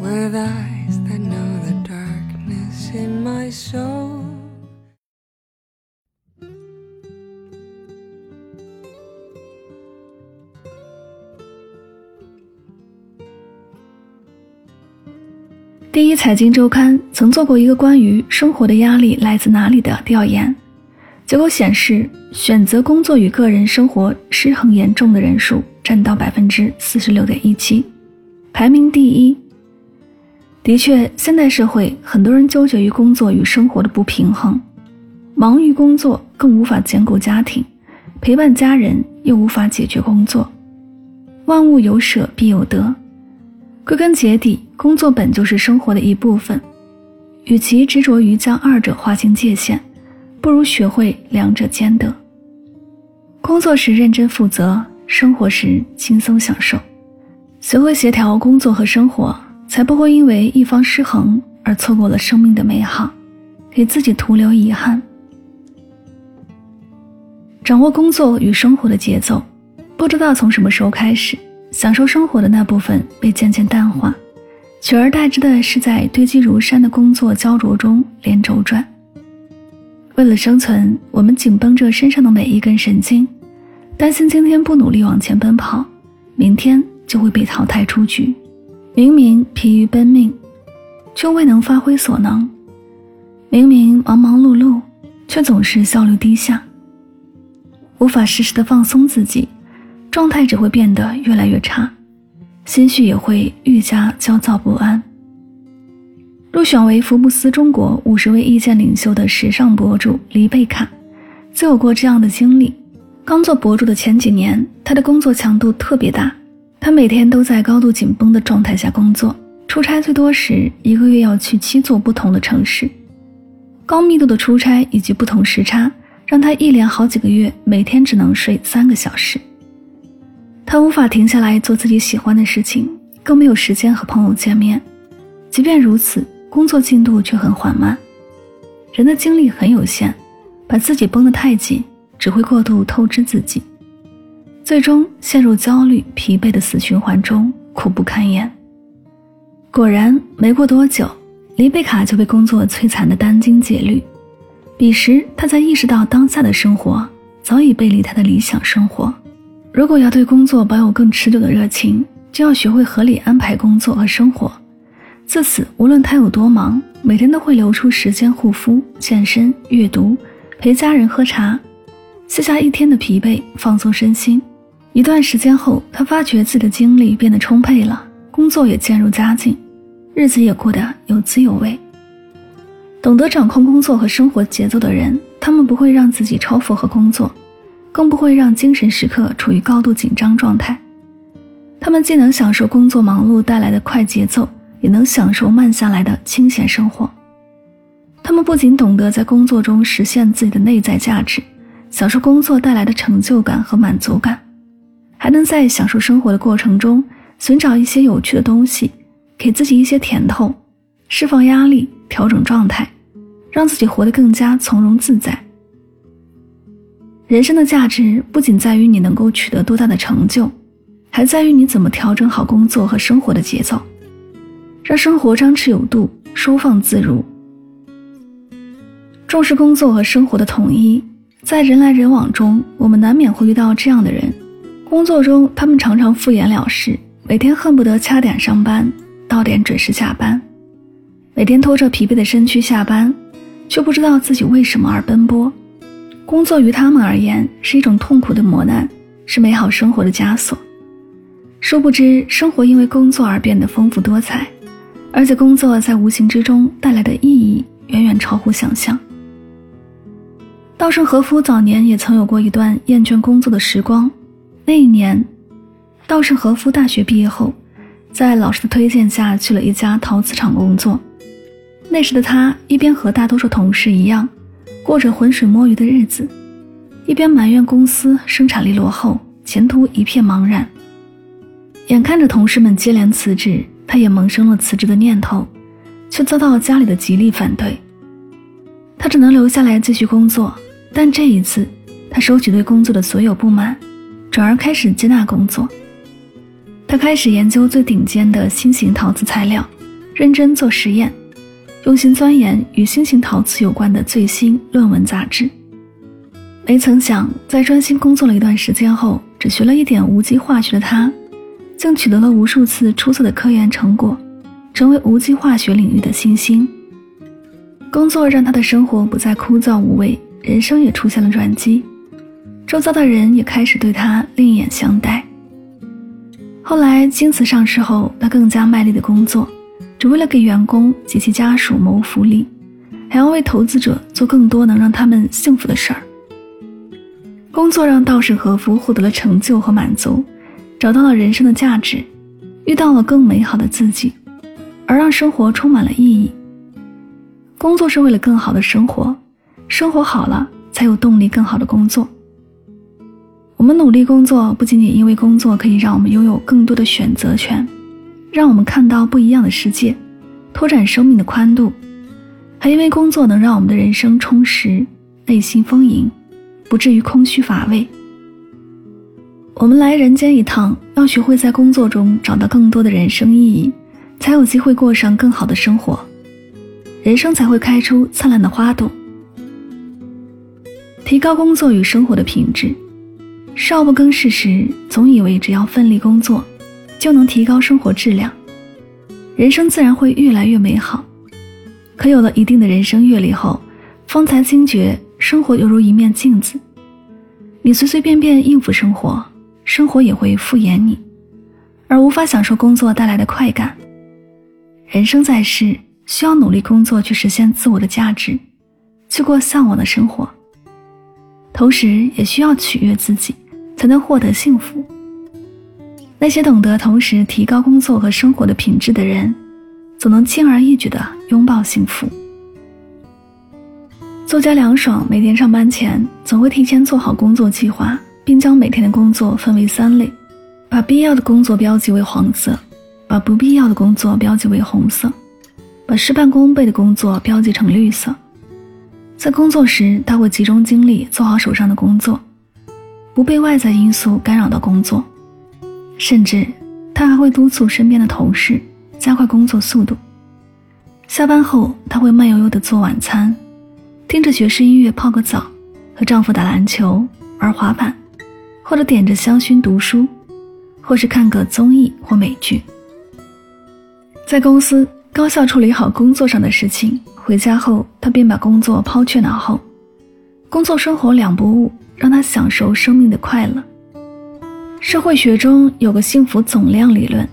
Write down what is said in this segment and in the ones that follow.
With eyes that know the darkness in my soul 第一财经周刊曾做过一个关于生活的压力来自哪里的调研，结果显示，选择工作与个人生活失衡严重的人数占到百分之四十六点一七，排名第一。的确，现代社会很多人纠结于工作与生活的不平衡，忙于工作更无法兼顾家庭，陪伴家人又无法解决工作。万物有舍必有得，归根结底，工作本就是生活的一部分。与其执着于将二者划清界限，不如学会两者兼得。工作时认真负责，生活时轻松享受，学会协调工作和生活。才不会因为一方失衡而错过了生命的美好，给自己徒留遗憾。掌握工作与生活的节奏，不知道从什么时候开始，享受生活的那部分被渐渐淡化，取而代之的是在堆积如山的工作焦灼中连轴转。为了生存，我们紧绷着身上的每一根神经，担心今天不努力往前奔跑，明天就会被淘汰出局。明明疲于奔命，却未能发挥所能；明明忙忙碌碌，却总是效率低下。无法适时的放松自己，状态只会变得越来越差，心绪也会愈加焦躁不安。入选为福布斯中国五十位意见领袖的时尚博主黎贝卡，就有过这样的经历。刚做博主的前几年，他的工作强度特别大。他每天都在高度紧绷的状态下工作，出差最多时一个月要去七座不同的城市，高密度的出差以及不同时差，让他一连好几个月每天只能睡三个小时。他无法停下来做自己喜欢的事情，更没有时间和朋友见面。即便如此，工作进度却很缓慢。人的精力很有限，把自己绷得太紧，只会过度透支自己。最终陷入焦虑、疲惫的死循环中，苦不堪言。果然，没过多久，黎贝卡就被工作摧残的殚精竭虑。彼时，他才意识到当下的生活早已背离他的理想生活。如果要对工作保有更持久的热情，就要学会合理安排工作和生活。自此，无论他有多忙，每天都会留出时间护肤、健身、阅读、陪家人喝茶，卸下一天的疲惫，放松身心。一段时间后，他发觉自己的精力变得充沛了，工作也渐入佳境，日子也过得有滋有味。懂得掌控工作和生活节奏的人，他们不会让自己超负荷工作，更不会让精神时刻处于高度紧张状态。他们既能享受工作忙碌带来的快节奏，也能享受慢下来的清闲生活。他们不仅懂得在工作中实现自己的内在价值，享受工作带来的成就感和满足感。还能在享受生活的过程中寻找一些有趣的东西，给自己一些甜头，释放压力，调整状态，让自己活得更加从容自在。人生的价值不仅在于你能够取得多大的成就，还在于你怎么调整好工作和生活的节奏，让生活张弛有度，收放自如。重视工作和生活的统一，在人来人往中，我们难免会遇到这样的人。工作中，他们常常敷衍了事，每天恨不得掐点上班，到点准时下班，每天拖着疲惫的身躯下班，却不知道自己为什么而奔波。工作于他们而言是一种痛苦的磨难，是美好生活的枷锁。殊不知，生活因为工作而变得丰富多彩，而且工作在无形之中带来的意义远远超乎想象。稻盛和夫早年也曾有过一段厌倦工作的时光。那一年，稻盛和夫大学毕业后，在老师的推荐下去了一家陶瓷厂工作。那时的他一边和大多数同事一样，过着浑水摸鱼的日子，一边埋怨公司生产力落后，前途一片茫然。眼看着同事们接连辞职，他也萌生了辞职的念头，却遭到家里的极力反对。他只能留下来继续工作，但这一次，他收起对工作的所有不满，转而开始接纳工作。他开始研究最顶尖的新型陶瓷材料，认真做实验，用心钻研与新型陶瓷有关的最新论文杂志。没曾想，在专心工作了一段时间后，只学了一点无机化学的他。竟取得了无数次出色的科研成果，成为无机化学领域的新星。工作让他的生活不再枯燥无味，人生也出现了转机，周遭的人也开始对他另眼相待。后来，京瓷上市后，他更加卖力的工作，只为了给员工及其家属谋福利，还要为投资者做更多能让他们幸福的事儿。工作让稻盛和夫获得了成就和满足。找到了人生的价值，遇到了更美好的自己，而让生活充满了意义。工作是为了更好的生活，生活好了才有动力更好的工作。我们努力工作，不仅仅因为工作可以让我们拥有更多的选择权，让我们看到不一样的世界，拓展生命的宽度，还因为工作能让我们的人生充实，内心丰盈，不至于空虚乏味。我们来人间一趟，要学会在工作中找到更多的人生意义，才有机会过上更好的生活，人生才会开出灿烂的花朵。提高工作与生活的品质。少不更事时，总以为只要奋力工作，就能提高生活质量，人生自然会越来越美好。可有了一定的人生阅历后，方才惊觉生活犹如一面镜子，你随随便便应付生活。生活也会敷衍你，而无法享受工作带来的快感。人生在世，需要努力工作去实现自我的价值，去过向往的生活。同时，也需要取悦自己，才能获得幸福。那些懂得同时提高工作和生活的品质的人，总能轻而易举地拥抱幸福。作家梁爽每天上班前，总会提前做好工作计划。并将每天的工作分为三类，把必要的工作标记为黄色，把不必要的工作标记为红色，把事半功倍的工作标记成绿色。在工作时，他会集中精力做好手上的工作，不被外在因素干扰到工作。甚至，他还会督促身边的同事加快工作速度。下班后，他会慢悠悠地做晚餐，听着爵士音乐泡个澡，和丈夫打篮球、玩滑板。或者点着香薰读书，或是看个综艺或美剧。在公司高效处理好工作上的事情，回家后他便把工作抛却脑后，工作生活两不误，让他享受生命的快乐。社会学中有个幸福总量理论，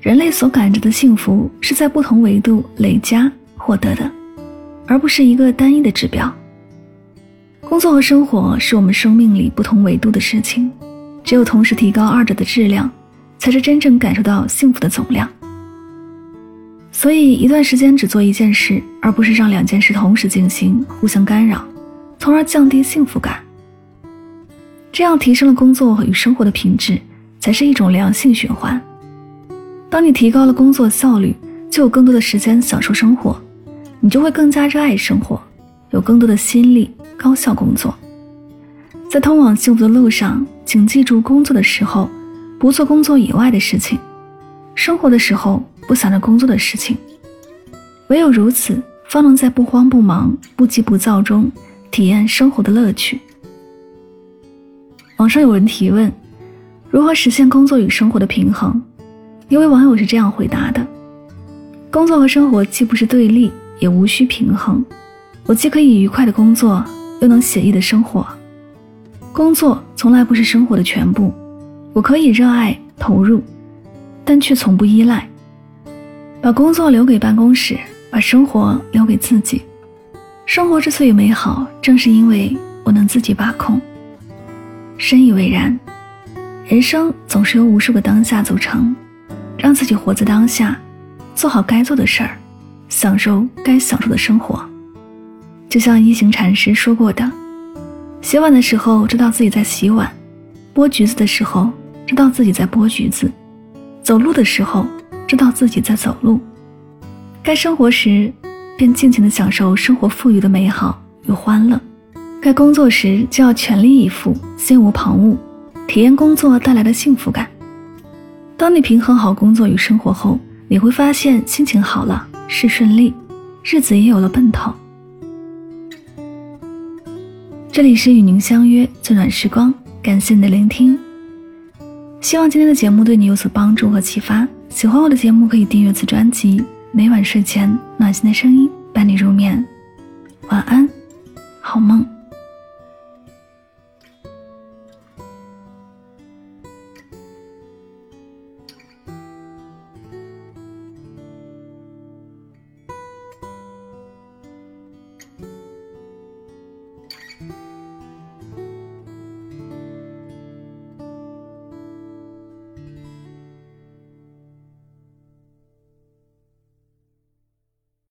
人类所感知的幸福是在不同维度累加获得的，而不是一个单一的指标。工作和生活是我们生命里不同维度的事情，只有同时提高二者的质量，才是真正感受到幸福的总量。所以，一段时间只做一件事，而不是让两件事同时进行，互相干扰，从而降低幸福感。这样提升了工作与生活的品质，才是一种良性循环。当你提高了工作效率，就有更多的时间享受生活，你就会更加热爱生活，有更多的心力。高效工作，在通往幸福的路上，请记住：工作的时候不做工作以外的事情，生活的时候不想着工作的事情。唯有如此，方能在不慌不忙、不急不躁中体验生活的乐趣。网上有人提问：如何实现工作与生活的平衡？一位网友是这样回答的：工作和生活既不是对立，也无需平衡。我既可以愉快的工作。又能写意的生活，工作从来不是生活的全部。我可以热爱投入，但却从不依赖。把工作留给办公室，把生活留给自己。生活之所以美好，正是因为我能自己把控。深以为然。人生总是由无数个当下组成，让自己活在当下，做好该做的事儿，享受该享受的生活。就像一行禅师说过的：“洗碗的时候知道自己在洗碗，剥橘子的时候知道自己在剥橘子，走路的时候知道自己在走路。该生活时，便尽情的享受生活赋予的美好与欢乐；该工作时，就要全力以赴，心无旁骛，体验工作带来的幸福感。当你平衡好工作与生活后，你会发现心情好了，事顺利，日子也有了奔头。”这里是与您相约最暖时光，感谢你的聆听。希望今天的节目对你有所帮助和启发。喜欢我的节目可以订阅此专辑，每晚睡前暖心的声音伴你入眠。晚安，好梦。